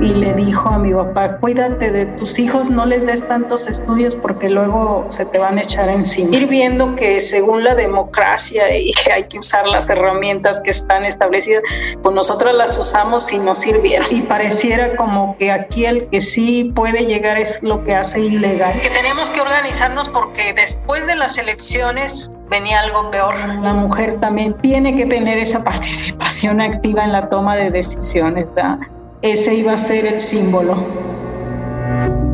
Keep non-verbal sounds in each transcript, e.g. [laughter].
y le dijo a mi papá, cuídate de tus hijos, no les des tantos estudios porque luego se te van a echar encima. Ir viendo que según la democracia y que hay que usar las herramientas que están establecidas, pues nosotros las usamos y nos sirvieron. Y pareciera como que aquí el que sí puede llegar es lo que hace ilegal. Que tenemos que organizarnos porque después de las elecciones venía algo peor. La mujer también tiene que tener esa participación activa en la toma de decisiones. Ese iba a ser el símbolo.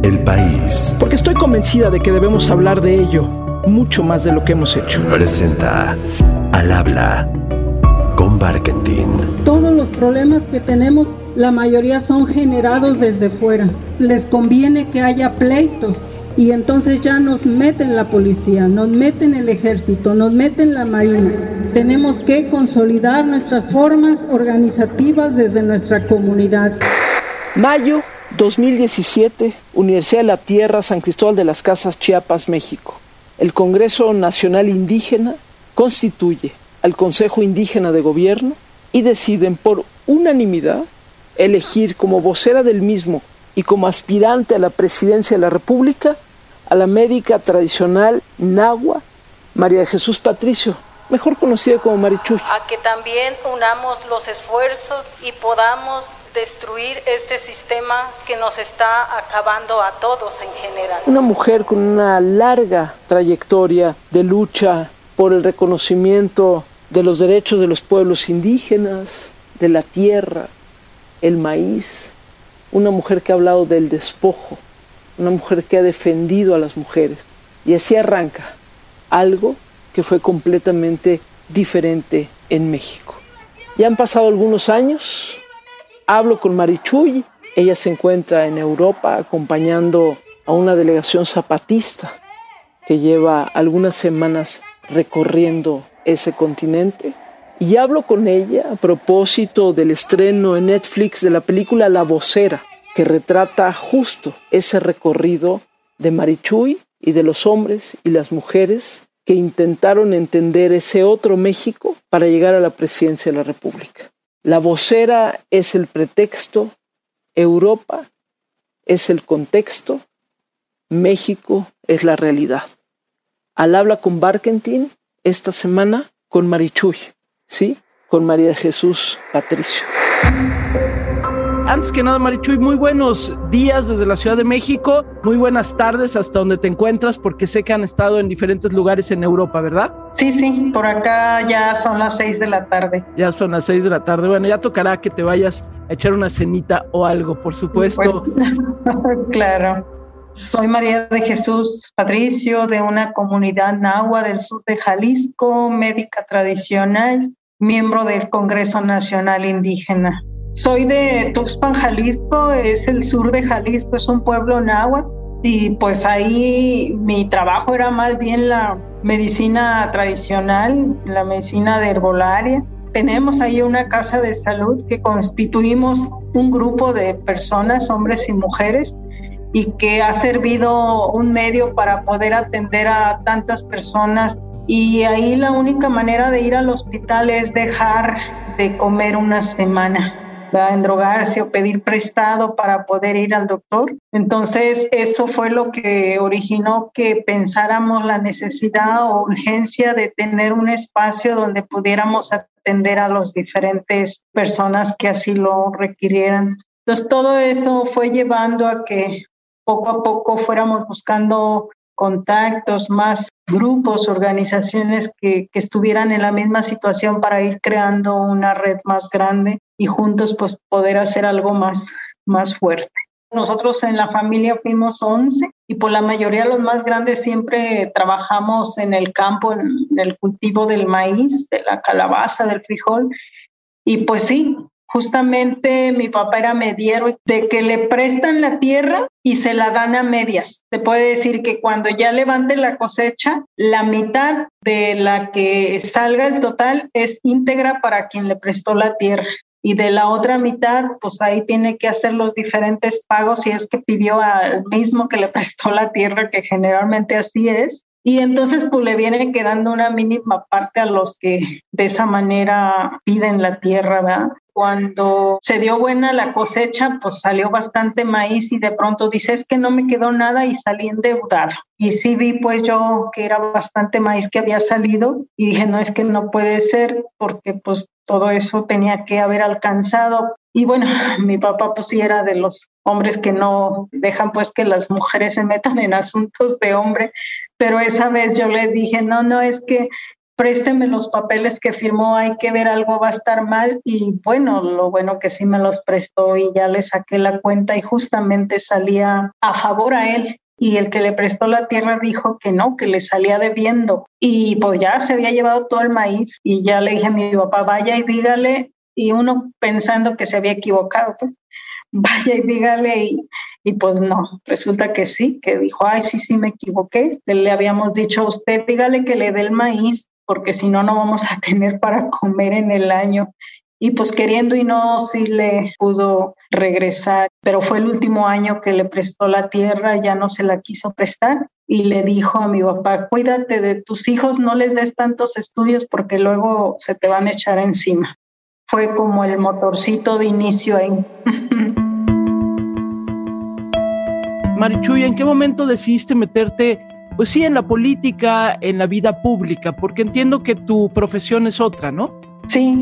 El país. Porque estoy convencida de que debemos hablar de ello mucho más de lo que hemos hecho. Presenta al habla con Barkentin. Todos los problemas que tenemos, la mayoría son generados desde fuera. Les conviene que haya pleitos y entonces ya nos meten la policía, nos meten el ejército, nos meten la marina. Tenemos que consolidar nuestras formas organizativas desde nuestra comunidad. Mayo 2017, Universidad de la Tierra, San Cristóbal de las Casas, Chiapas, México. El Congreso Nacional Indígena constituye al Consejo Indígena de Gobierno y deciden por unanimidad elegir como vocera del mismo y como aspirante a la presidencia de la República a la médica tradicional Nahua María de Jesús Patricio, mejor conocida como Marichuy. A que también unamos los esfuerzos y podamos destruir este sistema que nos está acabando a todos en general. Una mujer con una larga trayectoria de lucha por el reconocimiento de los derechos de los pueblos indígenas, de la tierra, el maíz. Una mujer que ha hablado del despojo, una mujer que ha defendido a las mujeres. Y así arranca algo que fue completamente diferente en México. Ya han pasado algunos años, hablo con Marichuy, ella se encuentra en Europa acompañando a una delegación zapatista que lleva algunas semanas recorriendo ese continente. Y hablo con ella a propósito del estreno en Netflix de la película La Vocera, que retrata justo ese recorrido de Marichuy y de los hombres y las mujeres que intentaron entender ese otro México para llegar a la presidencia de la República. La vocera es el pretexto, Europa es el contexto, México es la realidad. Al habla con Barkentin esta semana con Marichuy, ¿sí? Con María Jesús Patricio. Antes que nada, Marichuy, muy buenos días desde la Ciudad de México, muy buenas tardes hasta donde te encuentras, porque sé que han estado en diferentes lugares en Europa, ¿verdad? Sí, sí, por acá ya son las seis de la tarde. Ya son las seis de la tarde. Bueno, ya tocará que te vayas a echar una cenita o algo, por supuesto. Pues, [laughs] claro. Soy María de Jesús Patricio de una comunidad nahua del sur de Jalisco, médica tradicional, miembro del Congreso Nacional Indígena. Soy de Tuxpan, Jalisco, es el sur de Jalisco, es un pueblo náhuatl y pues ahí mi trabajo era más bien la medicina tradicional, la medicina de herbolaria. Tenemos ahí una casa de salud que constituimos un grupo de personas, hombres y mujeres, y que ha servido un medio para poder atender a tantas personas. Y ahí la única manera de ir al hospital es dejar de comer una semana en drogarse o pedir prestado para poder ir al doctor. Entonces, eso fue lo que originó que pensáramos la necesidad o urgencia de tener un espacio donde pudiéramos atender a las diferentes personas que así lo requirieran. Entonces, todo eso fue llevando a que poco a poco fuéramos buscando contactos, más grupos, organizaciones que, que, estuvieran en la misma situación para ir creando una red más grande y juntos pues poder hacer algo más, más fuerte. Nosotros en la familia fuimos 11 y por la mayoría los más grandes siempre trabajamos en el campo, en el cultivo del maíz, de la calabaza, del frijol. Y pues sí, justamente mi papá era mediero de que le prestan la tierra y se la dan a medias. Se puede decir que cuando ya levante la cosecha, la mitad de la que salga el total es íntegra para quien le prestó la tierra. Y de la otra mitad, pues ahí tiene que hacer los diferentes pagos si es que pidió al mismo que le prestó la tierra, que generalmente así es. Y entonces pues le viene quedando una mínima parte a los que de esa manera piden la tierra, ¿verdad? Cuando se dio buena la cosecha, pues salió bastante maíz y de pronto dice, es que no me quedó nada y salí endeudado. Y sí vi pues yo que era bastante maíz que había salido y dije, no, es que no puede ser porque pues todo eso tenía que haber alcanzado. Y bueno, [laughs] mi papá pues sí era de los hombres que no dejan pues que las mujeres se metan en asuntos de hombre, pero esa vez yo le dije, no, no, es que présteme los papeles que firmó, hay que ver algo va a estar mal. Y bueno, lo bueno que sí me los prestó y ya le saqué la cuenta y justamente salía a favor a él. Y el que le prestó la tierra dijo que no, que le salía debiendo. Y pues ya se había llevado todo el maíz y ya le dije a mi papá, vaya y dígale y uno pensando que se había equivocado, pues [laughs] vaya y dígale y, y pues no, resulta que sí, que dijo, ay, sí, sí, me equivoqué. Le habíamos dicho a usted, dígale que le dé el maíz porque si no, no vamos a tener para comer en el año. Y pues queriendo y no, sí le pudo regresar, pero fue el último año que le prestó la tierra, ya no se la quiso prestar y le dijo a mi papá, cuídate de tus hijos, no les des tantos estudios porque luego se te van a echar encima. Fue como el motorcito de inicio ahí. [laughs] Marichuy, ¿en qué momento decidiste meterte pues sí, en la política, en la vida pública, porque entiendo que tu profesión es otra, ¿no? Sí,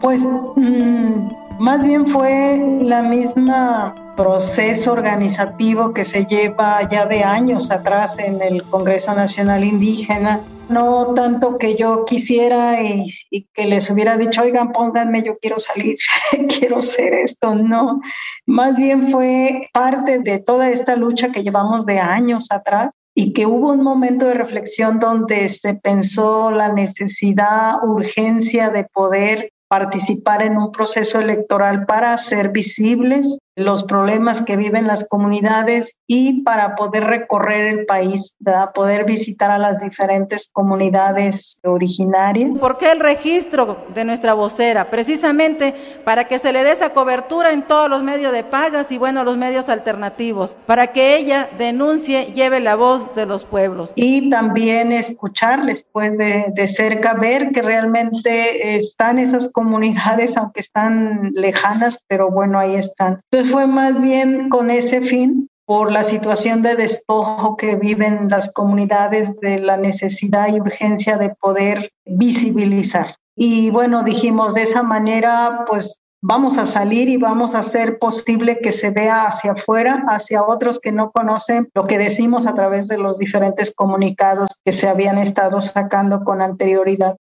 pues mm, más bien fue la misma proceso organizativo que se lleva ya de años atrás en el Congreso Nacional Indígena. No tanto que yo quisiera y, y, que les hubiera dicho, oigan, pónganme, yo quiero salir, [laughs] quiero ser esto, no. Más bien fue parte de toda esta lucha que llevamos de años atrás y que hubo un momento de reflexión donde se pensó la necesidad, urgencia de poder participar en un proceso electoral para hacer visibles los problemas que viven las comunidades y para poder recorrer el país, para poder visitar a las diferentes comunidades originarias. ¿Por qué el registro de nuestra vocera? Precisamente para que se le dé esa cobertura en todos los medios de pagas y bueno, los medios alternativos, para que ella denuncie, lleve la voz de los pueblos. Y también escucharles pues de, de cerca, ver que realmente están esas comunidades, [laughs] aunque están lejanas, pero bueno, ahí están. Entonces, fue más bien con ese fin, por la situación de despojo que viven las comunidades, de la necesidad y urgencia de poder visibilizar. Y bueno, dijimos de esa manera, pues vamos a salir y vamos a hacer posible que se vea hacia afuera, hacia otros que no conocen lo que decimos a través de los diferentes comunicados que se habían estado sacando con anterioridad.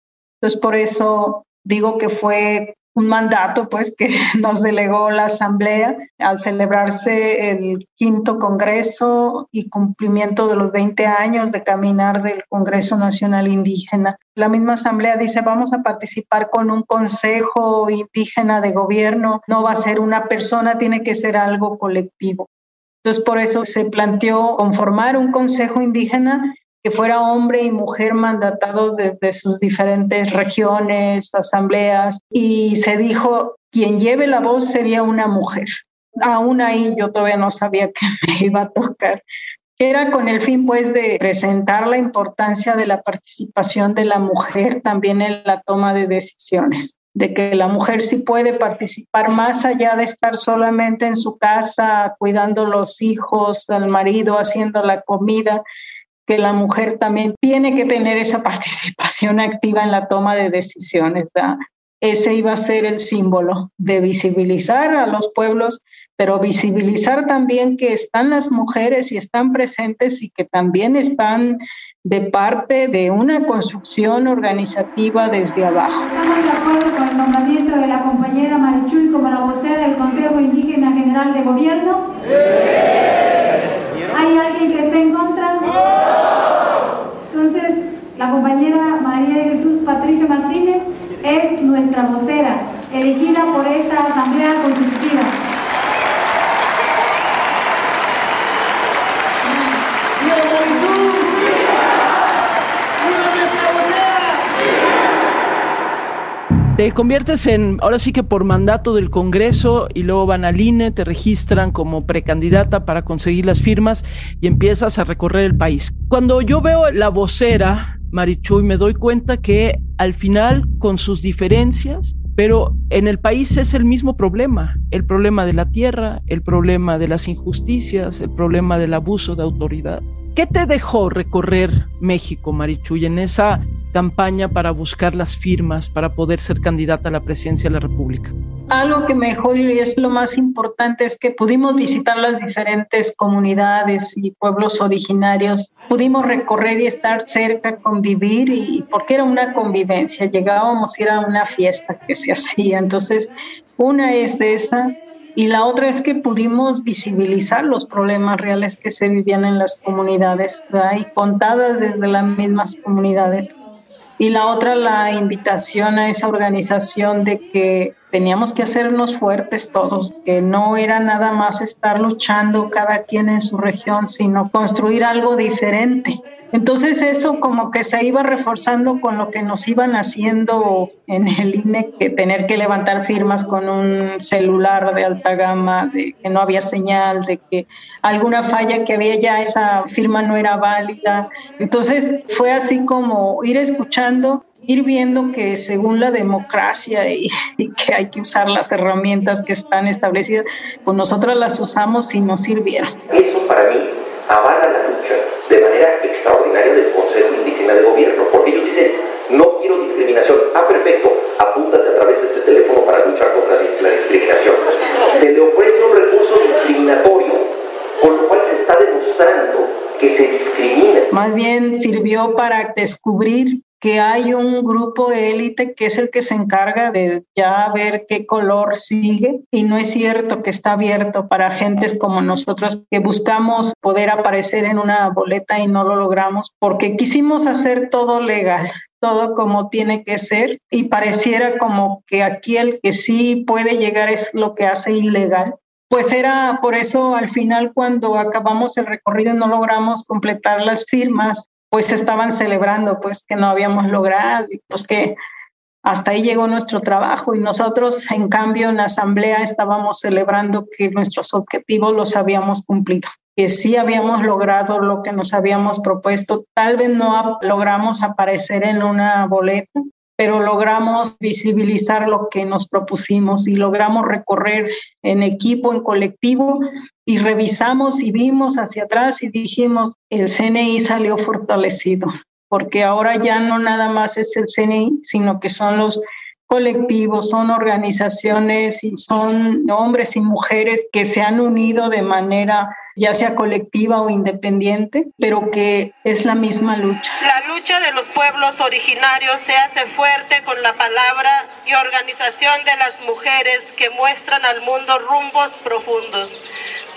Entonces, por eso digo que fue un mandato pues que [laughs] nos delegó la Asamblea al celebrarse el quinto Congreso y cumplimiento de los 20 años de caminar del Congreso Nacional Indígena. La misma Asamblea dice vamos a participar con un Consejo Indígena de Gobierno, no va a ser una persona, tiene que ser algo colectivo. Entonces, por eso se planteó conformar un Consejo Indígena que fuera hombre y mujer mandatados desde sus diferentes regiones, asambleas, y se dijo, quien lleve la voz sería una mujer. Aún ahí yo todavía no sabía [laughs] que me iba a tocar. Era con el fin, pues, de presentar la importancia de la participación de la mujer también en la toma de decisiones de que la mujer sí puede participar más allá de estar solamente en su casa cuidando los hijos, al marido, haciendo la comida, que la mujer también tiene que tener esa participación activa en la toma de decisiones. Ese iba a ser el símbolo de visibilizar a los pueblos, pero visibilizar también que están las mujeres y están presentes y que también están de parte de una construcción organizativa desde abajo. Estamos de acuerdo con el nombramiento de la compañera Marichuy como la vocera del Consejo Indígena General de Gobierno. ¿Hay alguien que esté en contra? Entonces, la compañera María de Jesús Patricio Martínez es nuestra vocera, elegida por esta Asamblea Constitutiva. Te conviertes en, ahora sí que por mandato del Congreso y luego van al INE, te registran como precandidata para conseguir las firmas y empiezas a recorrer el país. Cuando yo veo la vocera, Marichuy, me doy cuenta que al final, con sus diferencias, Pero en el país es el mismo problema, el problema de la tierra, el problema de las injusticias, el problema del abuso de autoridad. ¿Qué te dejó recorrer México, Marichuy, en esa campaña para buscar las firmas para poder ser candidata a la presidencia de la República? Algo que mejor y es lo más importante es que pudimos visitar las diferentes comunidades y pueblos originarios, pudimos recorrer y estar cerca, convivir y porque era una convivencia, llegábamos a ir a una fiesta que se hacía, entonces una es esa y la otra es que pudimos visibilizar los problemas reales que se vivían en las comunidades y contadas desde las mismas comunidades. Y la otra, la invitación a esa organización de que teníamos que hacernos fuertes todos, que no era nada más estar luchando cada quien en su región, sino construir algo diferente. Entonces eso como que se iba reforzando con lo que nos iban haciendo en el INE, que tener que levantar firmas con un celular de alta gama, de que no había señal, de que alguna falla que había ya esa firma no era válida. Entonces fue así como ir escuchando ir viendo que según la democracia y, que hay que usar las herramientas que están establecidas, pues nosotras las usamos y nos sirvieron. Eso para mí avala la lucha de manera extraordinaria del Consejo Indígena de Gobierno, porque ellos dicen, no quiero discriminación. Ah, perfecto, apúntate a través de este teléfono para luchar contra la discriminación. Se le ofrece un recurso discriminatorio, con lo cual se está demostrando que se discrimina. Más bien sirvió para descubrir que hay un grupo élite que es el que se encarga de ya ver qué color sigue y no es cierto que está abierto para gentes como nosotros que buscamos poder aparecer en una boleta y no lo logramos porque quisimos hacer todo legal todo como tiene que ser y pareciera como que aquí el que sí puede llegar es lo que hace ilegal. Pues era por eso al final cuando acabamos el recorrido no logramos completar las firmas pues estaban celebrando pues que no habíamos logrado y pues que hasta ahí llegó nuestro trabajo. Y nosotros en cambio en la asamblea estábamos celebrando que nuestros objetivos los habíamos cumplido, que sí habíamos logrado lo que nos habíamos propuesto, tal vez no logramos aparecer en una boleta, pero logramos visibilizar lo que nos propusimos y logramos recorrer en equipo, en colectivo y revisamos y vimos hacia atrás y dijimos, el CNI salió fortalecido, porque ahora ya no nada más es el CNI, sino que son los colectivos, son organizaciones y son hombres y mujeres que se han unido de manera ya sea colectiva o independiente, pero que es la misma lucha. La lucha de los pueblos originarios se hace fuerte con la palabra y organización de las mujeres que muestran al mundo rumbos profundos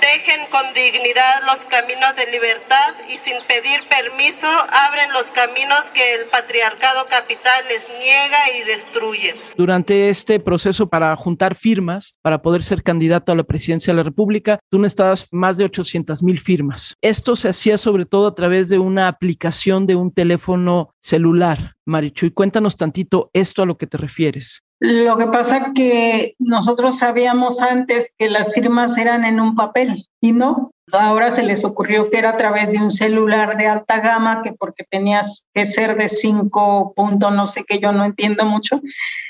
Dejen con dignidad los caminos de libertad y sin pedir permiso abren los caminos que el patriarcado capital les niega y destruye. Durante este proceso para juntar firmas, para poder ser candidato a la presidencia de la República, tú necesitabas más de 800 mil firmas. Esto se hacía sobre todo a través de una aplicación de un teléfono celular. Marichuy, cuéntanos tantito esto a lo que te refieres. Lo que pasa que nosotros sabíamos antes que las firmas eran en un papel y no. Ahora se les ocurrió que era a través de un celular de alta gama, que porque tenías que ser de cinco puntos, no sé qué, yo no entiendo mucho.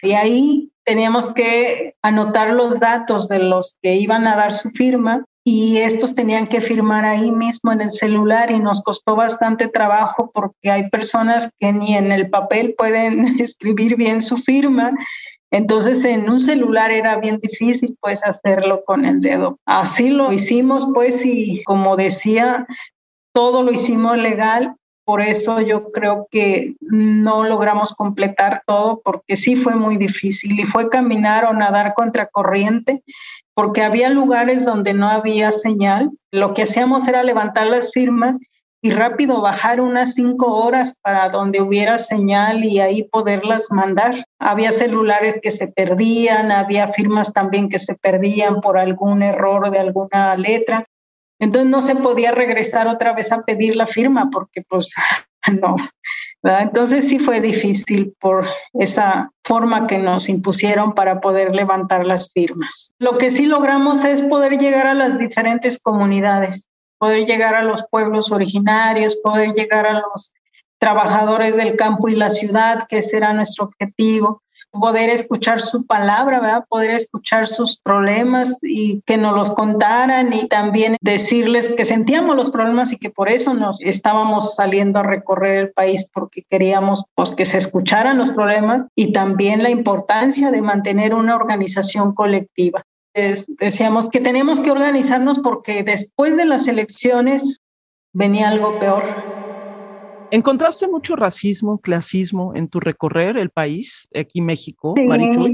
Y ahí teníamos que anotar los datos de los que iban a dar su firma y estos tenían que firmar ahí mismo en el celular y nos costó bastante trabajo porque hay personas que ni en el papel pueden [laughs] escribir bien su firma entonces en un celular era bien difícil pues hacerlo con el dedo. Así lo hicimos pues y como decía, todo lo hicimos legal. Por eso yo creo que no logramos completar todo porque sí fue muy difícil y fue caminar o nadar contra corriente porque había lugares donde no había señal. Lo que hacíamos era levantar las firmas y rápido bajar unas cinco horas para donde hubiera señal y ahí poderlas mandar. Había celulares que se perdían, había firmas también que se perdían por algún error de alguna letra. Entonces no se podía regresar otra vez a pedir la firma porque pues [laughs] no. Entonces sí fue difícil por esa forma que nos impusieron para poder levantar las firmas. Lo que sí logramos es poder llegar a las diferentes comunidades poder llegar a los pueblos originarios, poder llegar a los trabajadores del campo y la ciudad, que será nuestro objetivo, poder escuchar su palabra, ¿verdad? Poder escuchar sus problemas y que nos los contaran y también decirles que sentíamos los problemas y que por eso nos estábamos saliendo a recorrer el país porque queríamos pues que se escucharan los problemas y también la importancia de mantener una organización colectiva. Decíamos que tenemos que organizarnos porque después de las elecciones venía algo peor ¿Encontraste mucho racismo, clasismo en tu recorrer el país, aquí México, sí,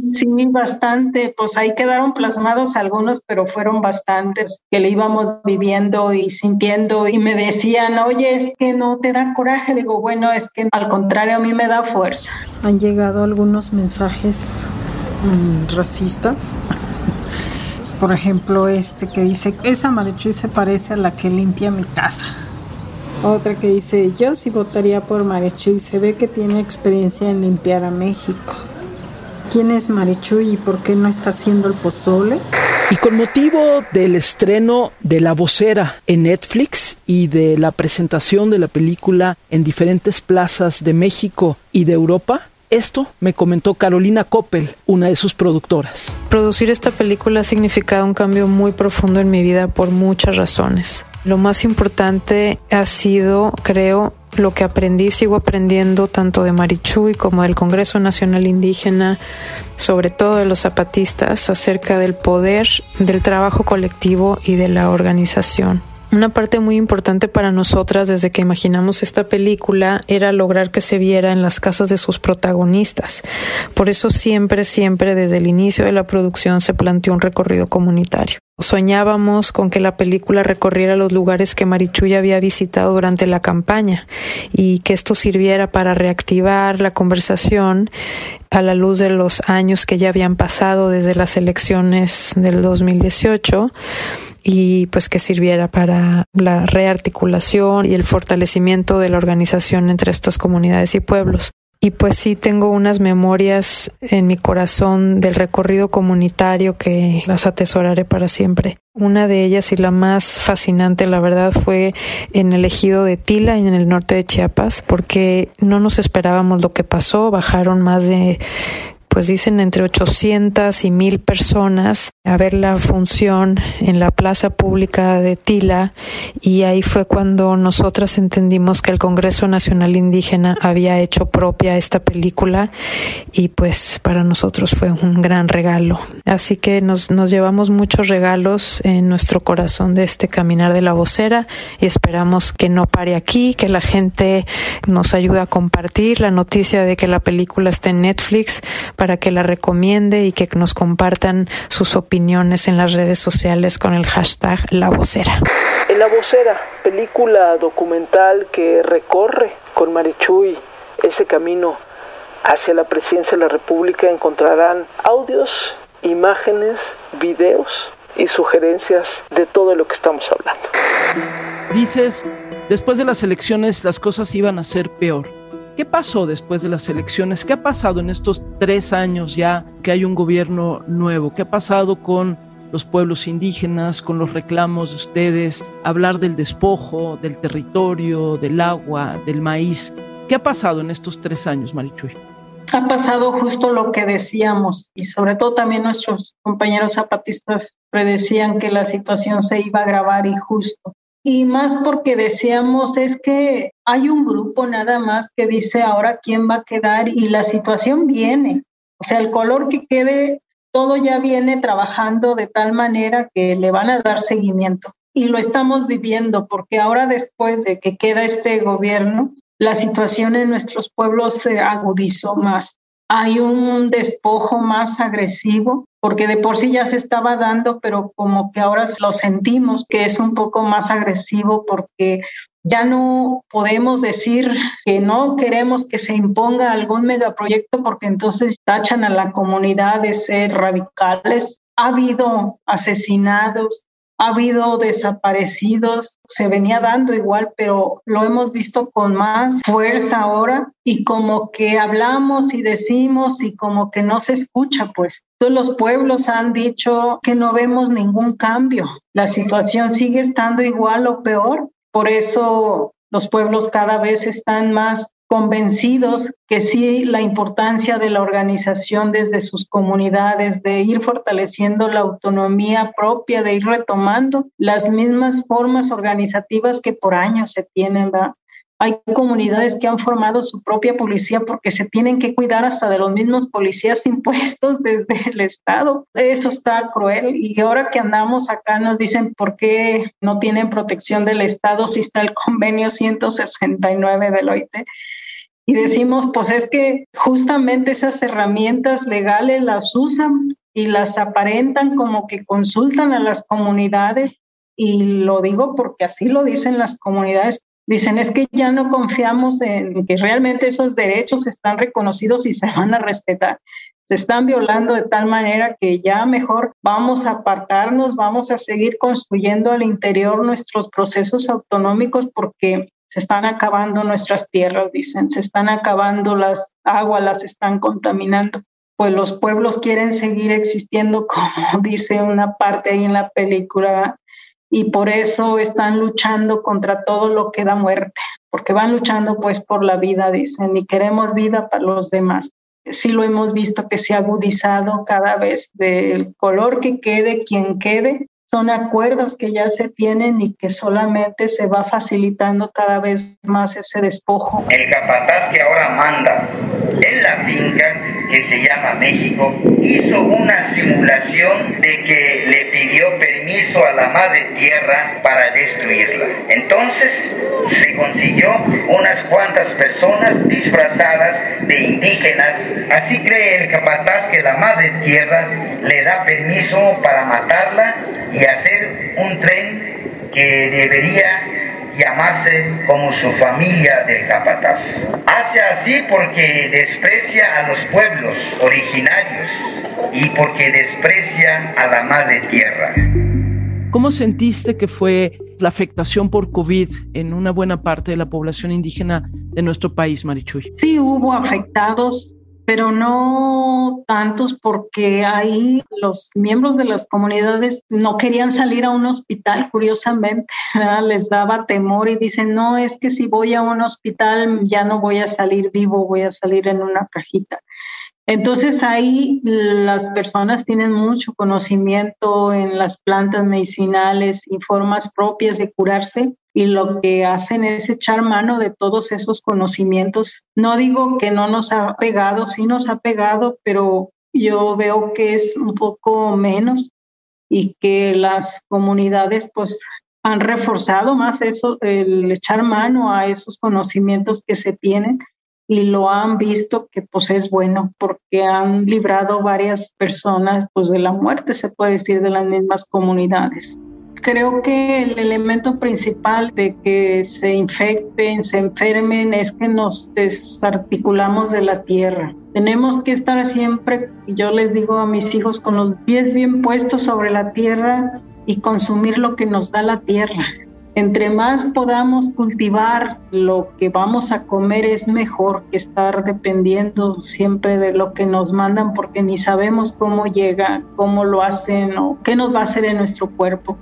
Sí, bastante. Pues ahí quedaron plasmados algunos, pero fueron bastantes que le íbamos viviendo y sintiendo y me decían, oye, es que no te da coraje. Digo, bueno, es que al contrario, a mí me da fuerza. Han llegado algunos mensajes mm, racistas. Por ejemplo, este que dice, esa Marichuy se parece a la que limpia mi casa. Otra que dice, yo sí votaría por Marichuy, se ve que tiene experiencia en limpiar a México. ¿Quién es Marichuy y por qué no está haciendo el pozole? Y con motivo del estreno de La Vocera en Netflix y de la presentación de la película en diferentes plazas de México y de Europa, esto me comentó Carolina Coppel, una de sus productoras. Producir esta película ha significado un cambio muy profundo en mi vida por muchas razones. Lo más importante ha sido, creo, lo que aprendí, sigo aprendiendo tanto de Marichuy como del Congreso Nacional Indígena, sobre todo de los zapatistas, acerca del poder del trabajo colectivo y de la organización. Una parte muy importante para nosotras desde que imaginamos esta película era lograr que se viera en las casas de sus protagonistas. Por eso siempre, siempre desde el inicio de la producción se planteó un recorrido comunitario. Soñábamos con que la película recorriera los lugares que Marichuy había visitado durante la campaña y que esto sirviera para reactivar la conversación a la luz de los años que ya habían pasado desde las elecciones del 2018 y pues que sirviera para la rearticulación y el fortalecimiento de la organización entre estas comunidades y pueblos. Y pues sí tengo unas memorias en mi corazón del recorrido comunitario que las atesoraré para siempre. Una de ellas y la más fascinante, la verdad, fue en el ejido de Tila, en el norte de Chiapas, porque no nos esperábamos lo que pasó. Bajaron más de pues dicen entre 800 y 1000 personas a ver la función en la plaza pública de Tila y ahí fue cuando nosotras entendimos que el Congreso Nacional Indígena había hecho propia esta película y pues para nosotros fue un gran regalo. Así que nos, nos llevamos muchos regalos en nuestro corazón de este caminar de la vocera y esperamos que no pare aquí, que la gente nos ayude a compartir la noticia de que la película está en Netflix para que la recomiende y que nos compartan sus opiniones en las redes sociales con el hashtag La Vocera. En La Vocera, película documental que recorre con Marichuy ese camino hacia la presidencia de la República, encontrarán audios, imágenes, videos y sugerencias de todo lo que estamos hablando. Dices, después de las elecciones las cosas iban a ser peor. ¿Qué pasó después de las elecciones? ¿Qué ha pasado en estos tres años ya que hay un gobierno nuevo? ¿Qué ha pasado con los pueblos indígenas, con los reclamos de ustedes? Hablar del despojo, del territorio, del agua, del maíz. ¿Qué ha pasado en estos tres años, Marichuy? Ha pasado justo lo que decíamos y sobre todo también nuestros compañeros zapatistas predecían que la situación se iba a agravar y justo y más porque decíamos es que hay un grupo nada más que dice ahora quién va a quedar y la situación viene. O sea, el color que quede, todo ya viene trabajando de tal manera que le van a dar seguimiento. Y lo estamos viviendo porque ahora después de que queda este gobierno, la situación en nuestros pueblos se agudizó más hay un despojo más agresivo, porque de por sí ya se estaba dando, pero como que ahora lo sentimos que es un poco más agresivo porque ya no podemos decir que no queremos que se imponga algún megaproyecto porque entonces tachan a la comunidad de ser radicales. Ha habido asesinados, ha habido desaparecidos, se venía dando igual, pero lo hemos visto con más fuerza ahora y como que hablamos y decimos y como que no se escucha, pues. Todos los pueblos han dicho que no vemos ningún cambio. La situación sigue estando igual o peor. Por eso los pueblos cada vez están más convencidos que sí la importancia de la organización desde sus comunidades, de ir fortaleciendo la autonomía propia, de ir retomando las mismas formas organizativas que por años se tienen. ¿verdad? Hay comunidades que han formado su propia policía porque se tienen que cuidar hasta de los mismos policías [laughs] impuestos desde el Estado. Eso está cruel. Y ahora que andamos acá nos dicen por qué no tienen protección del Estado si está el convenio 169 del OIT. Y decimos, pues es que justamente esas herramientas legales las usan y las aparentan como que consultan a las comunidades. Y lo digo porque así lo dicen las comunidades Dicen, es que ya no confiamos en que realmente esos derechos están reconocidos y se van a respetar. Se están violando de tal manera que ya mejor vamos a apartarnos, vamos a seguir construyendo al interior nuestros procesos autonómicos porque se están acabando nuestras tierras, dicen, se están acabando las aguas, las están contaminando. Pues los pueblos quieren seguir existiendo, [laughs] como dice una parte ahí en la película, y por eso están luchando contra todo lo que da muerte, porque van luchando pues por la vida, dicen, y queremos vida para los demás. Sí lo hemos visto que se ha agudizado cada vez del color que quede, quien quede, son acuerdos que ya se tienen y que solamente se va facilitando cada vez más ese despojo. El capataz que ahora manda en la finca que se llama México, hizo una simulación de que le pidió permiso a la madre tierra para destruirla. Entonces se consiguió unas cuantas personas disfrazadas de indígenas. Así cree el capataz que la madre tierra le da permiso para matarla y hacer un tren que debería llamarse como su familia del capataz. Hace así porque desprecia a los pueblos originarios y porque desprecia a la madre tierra. ¿Cómo sentiste que fue la afectación por COVID en una buena parte de la población indígena de nuestro país, Marichuy? Sí, hubo afectados pero no tantos porque ahí los miembros de las comunidades no querían salir a un hospital, curiosamente, les daba temor y dicen, no, es que si voy a un hospital ya no voy a salir vivo, voy a salir en una cajita. Entonces ahí las personas tienen mucho conocimiento en las plantas medicinales y formas propias de curarse y lo que hacen es echar mano de todos esos conocimientos. No digo que no nos ha pegado, sí nos ha pegado, pero yo veo que es un poco menos y que las comunidades pues han reforzado más eso, el echar mano a esos conocimientos que se tienen y lo han visto que pues es bueno porque han librado varias personas pues de la muerte, se puede decir, de las mismas comunidades. Creo que el elemento principal de que se infecten, se enfermen, es que nos desarticulamos de la tierra. Tenemos que estar siempre, yo les digo a mis hijos, con los pies bien puestos sobre la tierra y consumir lo que nos da la tierra entre más podamos cultivar lo que vamos a comer es mejor que estar dependiendo siempre de lo que nos mandan porque ni sabemos cómo llega, cómo lo hacen o qué nos va a hacer en nuestro cuerpo.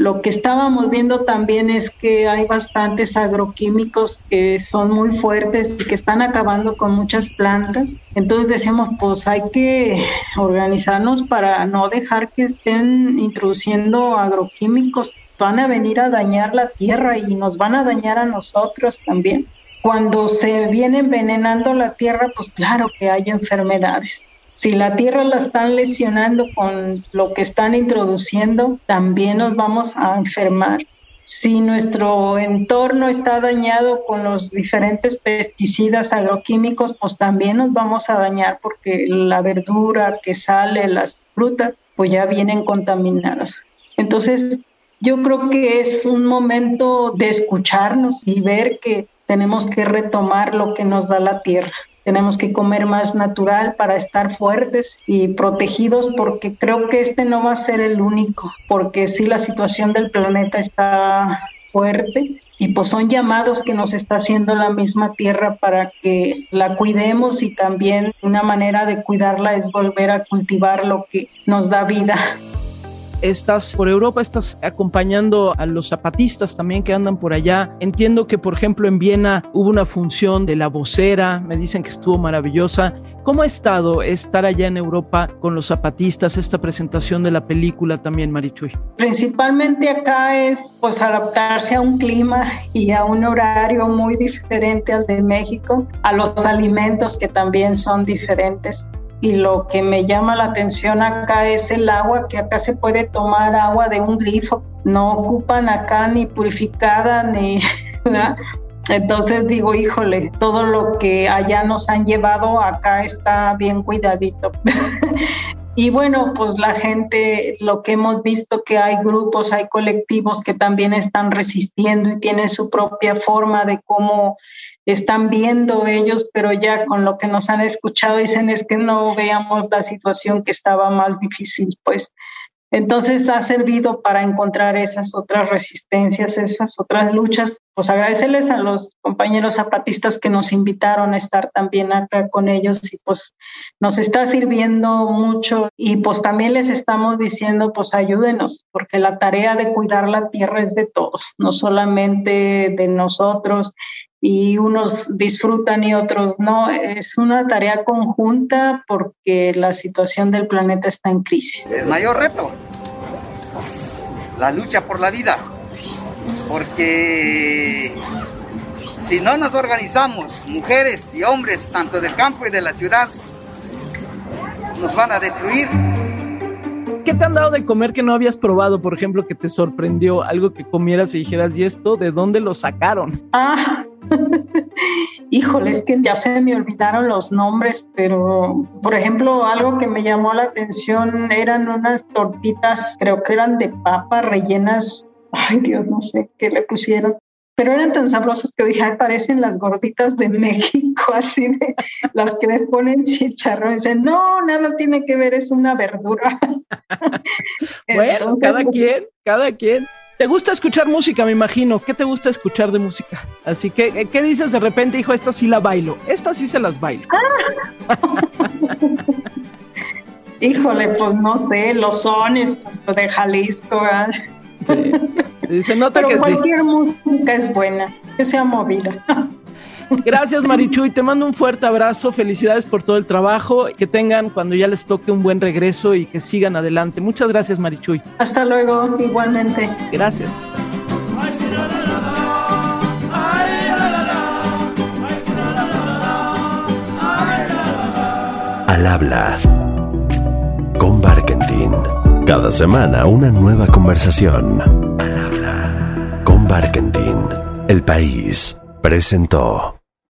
Lo que estábamos viendo también es que hay bastantes agroquímicos que son muy fuertes y que están acabando con muchas plantas. Entonces decimos, pues hay que organizarnos para no dejar que estén introduciendo agroquímicos van a venir a dañar la tierra y nos van a dañar a nosotros también. Cuando se viene envenenando la tierra, pues claro que hay enfermedades. Si la tierra la están lesionando con lo que están introduciendo, también nos vamos a enfermar. Si nuestro entorno está dañado con los diferentes pesticidas agroquímicos, pues también nos vamos a dañar porque la verdura que sale, las frutas, pues ya vienen contaminadas. Entonces, yo creo que es un momento de escucharnos y ver que tenemos que retomar lo que nos da la tierra. Tenemos que comer más natural para estar fuertes y protegidos porque creo que este no va a ser el único, porque sí la situación del planeta está fuerte y pues son llamados que nos está haciendo la misma tierra para que la cuidemos y también una manera de cuidarla es volver a cultivar lo que nos da vida. Estás por Europa, estás acompañando a los zapatistas también que andan por allá. Entiendo que, por ejemplo, en Viena hubo una función de la vocera, me dicen que estuvo maravillosa. ¿Cómo ha estado estar allá en Europa con los zapatistas, esta presentación de la película también, Marichuy? Principalmente acá es pues adaptarse a un clima y a un horario muy diferente al de México, a los alimentos que también son diferentes y lo que me llama la atención acá es el agua, que acá se puede tomar agua de un grifo, no ocupan acá ni purificada ni... [laughs] Entonces digo, híjole, todo lo que allá nos han llevado acá está bien cuidadito. [laughs] y bueno, pues la gente, lo que hemos visto que hay grupos, hay colectivos que también están resistiendo y tienen su propia forma de cómo están viendo ellos, pero ya con lo que nos han escuchado dicen es que no veamos la situación que estaba más difícil, pues. Entonces ha servido para encontrar esas otras resistencias, esas otras luchas. Pues agradecerles a los compañeros zapatistas que nos invitaron a estar también acá con ellos y pues nos está sirviendo mucho y pues también les estamos diciendo pues ayúdenos porque la tarea de cuidar la tierra es de todos, no solamente de nosotros y unos disfrutan y otros no. Es una tarea conjunta porque la situación del planeta está en crisis. El mayor reto, la lucha por la vida, porque si no nos organizamos, mujeres y hombres, tanto del campo y de la ciudad, nos van a destruir. ¿Qué te han dado de comer que no habías probado, por ejemplo, que te sorprendió? Algo que comieras y dijeras, ¿y esto de dónde lo sacaron? Ah, [laughs] híjole, es que ya se me olvidaron los nombres, pero por ejemplo, algo que me llamó la atención eran unas tortitas, creo que eran de papa rellenas. Ay, Dios, no sé qué le pusieron pero eran tan sabrosas que dije, parecen las gorditas de México, [laughs] así de las que le ponen chicharrón. Dicen, no, nada tiene que ver, es una verdura. [laughs] [laughs] bueno, cada pues, quien, cada quien. ¿Te gusta escuchar música, me imagino? ¿Qué te gusta escuchar de música? Así que, ¿qué dices de repente, hijo? Esta sí la bailo. Esta sí se las bailo. Híjole, pues no sé, los sones pues, de Jalisco. Sí. Dice, nota Pero cualquier música es buena, que sea movida. [laughs] Gracias Marichuy, te mando un fuerte abrazo, felicidades por todo el trabajo, que tengan cuando ya les toque un buen regreso y que sigan adelante. Muchas gracias Marichuy. Hasta luego, igualmente. Gracias. Al habla con Barkentin. Cada semana una nueva conversación. Barkentin. El país presentó.